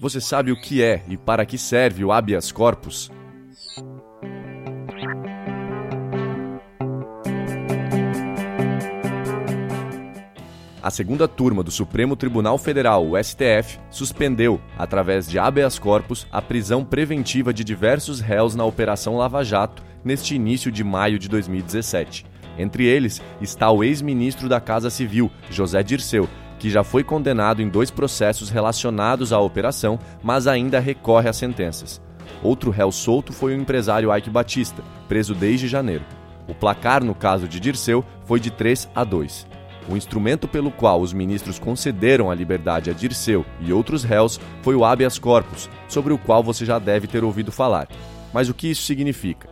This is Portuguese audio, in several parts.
Você sabe o que é e para que serve o habeas corpus? A segunda turma do Supremo Tribunal Federal, o STF, suspendeu, através de habeas corpus, a prisão preventiva de diversos réus na Operação Lava Jato neste início de maio de 2017. Entre eles está o ex-ministro da Casa Civil, José Dirceu, que já foi condenado em dois processos relacionados à operação, mas ainda recorre às sentenças. Outro réu solto foi o empresário Ike Batista, preso desde janeiro. O placar no caso de Dirceu foi de 3 a 2. O instrumento pelo qual os ministros concederam a liberdade a Dirceu e outros réus foi o habeas corpus, sobre o qual você já deve ter ouvido falar. Mas o que isso significa?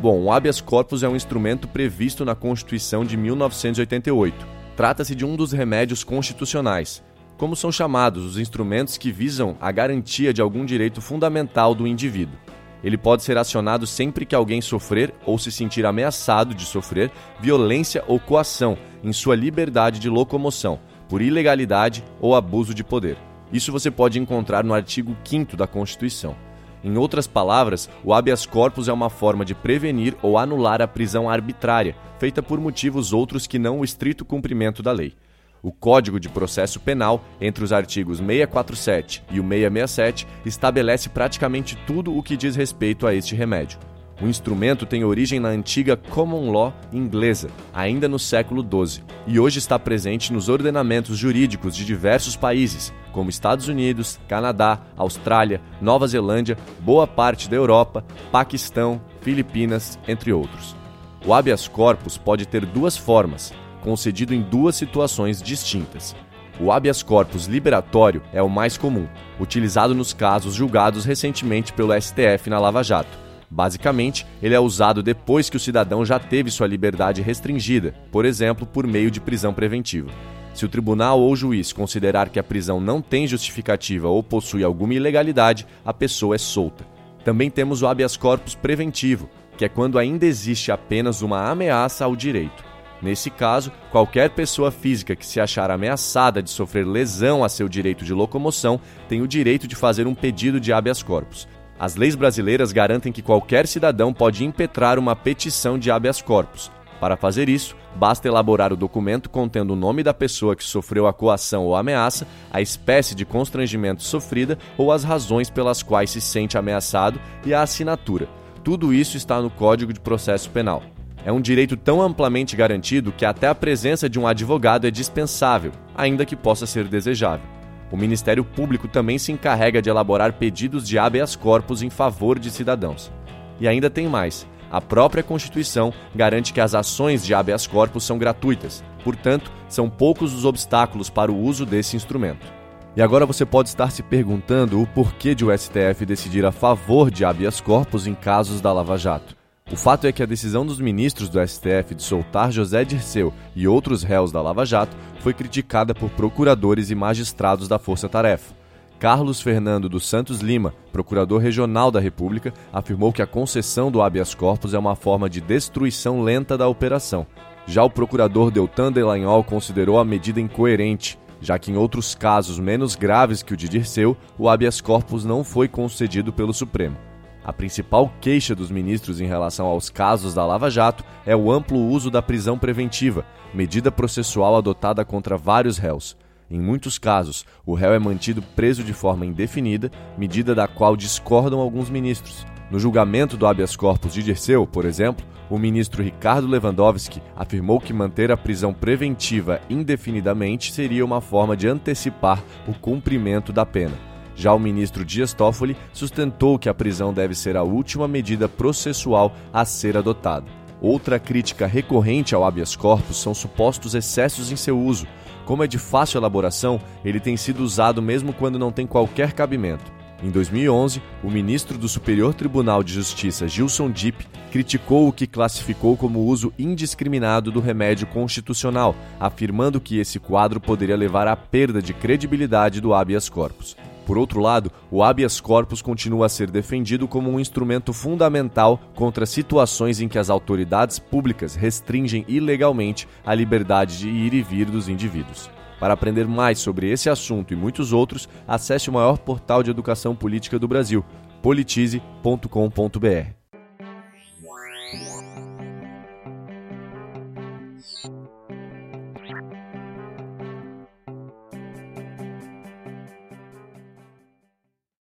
Bom, o habeas corpus é um instrumento previsto na Constituição de 1988. Trata-se de um dos remédios constitucionais, como são chamados os instrumentos que visam a garantia de algum direito fundamental do indivíduo. Ele pode ser acionado sempre que alguém sofrer ou se sentir ameaçado de sofrer violência ou coação em sua liberdade de locomoção, por ilegalidade ou abuso de poder. Isso você pode encontrar no artigo 5 da Constituição. Em outras palavras, o habeas corpus é uma forma de prevenir ou anular a prisão arbitrária, feita por motivos outros que não o estrito cumprimento da lei. O Código de Processo Penal, entre os artigos 647 e o 667, estabelece praticamente tudo o que diz respeito a este remédio. O instrumento tem origem na antiga common law inglesa, ainda no século XII, e hoje está presente nos ordenamentos jurídicos de diversos países, como Estados Unidos, Canadá, Austrália, Nova Zelândia, boa parte da Europa, Paquistão, Filipinas, entre outros. O habeas corpus pode ter duas formas, concedido em duas situações distintas. O habeas corpus liberatório é o mais comum, utilizado nos casos julgados recentemente pelo STF na Lava Jato. Basicamente, ele é usado depois que o cidadão já teve sua liberdade restringida, por exemplo, por meio de prisão preventiva. Se o tribunal ou juiz considerar que a prisão não tem justificativa ou possui alguma ilegalidade, a pessoa é solta. Também temos o habeas corpus preventivo, que é quando ainda existe apenas uma ameaça ao direito. Nesse caso, qualquer pessoa física que se achar ameaçada de sofrer lesão a seu direito de locomoção tem o direito de fazer um pedido de habeas corpus. As leis brasileiras garantem que qualquer cidadão pode impetrar uma petição de habeas corpus. Para fazer isso, basta elaborar o documento contendo o nome da pessoa que sofreu a coação ou ameaça, a espécie de constrangimento sofrida ou as razões pelas quais se sente ameaçado e a assinatura. Tudo isso está no Código de Processo Penal. É um direito tão amplamente garantido que até a presença de um advogado é dispensável, ainda que possa ser desejável. O Ministério Público também se encarrega de elaborar pedidos de habeas corpus em favor de cidadãos. E ainda tem mais. A própria Constituição garante que as ações de habeas corpus são gratuitas, portanto, são poucos os obstáculos para o uso desse instrumento. E agora você pode estar se perguntando o porquê de o STF decidir a favor de habeas corpus em casos da Lava Jato. O fato é que a decisão dos ministros do STF de soltar José Dirceu e outros réus da Lava Jato foi criticada por procuradores e magistrados da Força Tarefa. Carlos Fernando dos Santos Lima, procurador regional da República, afirmou que a concessão do habeas corpus é uma forma de destruição lenta da operação. Já o procurador Deltan Delagnol considerou a medida incoerente, já que em outros casos menos graves que o de Dirceu, o habeas corpus não foi concedido pelo Supremo. A principal queixa dos ministros em relação aos casos da Lava Jato é o amplo uso da prisão preventiva, medida processual adotada contra vários réus. Em muitos casos, o réu é mantido preso de forma indefinida, medida da qual discordam alguns ministros. No julgamento do habeas corpus de Dirceu, por exemplo, o ministro Ricardo Lewandowski afirmou que manter a prisão preventiva indefinidamente seria uma forma de antecipar o cumprimento da pena. Já o ministro Dias Toffoli sustentou que a prisão deve ser a última medida processual a ser adotada. Outra crítica recorrente ao habeas corpus são supostos excessos em seu uso. Como é de fácil elaboração, ele tem sido usado mesmo quando não tem qualquer cabimento. Em 2011, o ministro do Superior Tribunal de Justiça, Gilson Dipp, criticou o que classificou como uso indiscriminado do remédio constitucional, afirmando que esse quadro poderia levar à perda de credibilidade do habeas corpus. Por outro lado, o habeas corpus continua a ser defendido como um instrumento fundamental contra situações em que as autoridades públicas restringem ilegalmente a liberdade de ir e vir dos indivíduos. Para aprender mais sobre esse assunto e muitos outros, acesse o maior portal de educação política do Brasil, politize.com.br.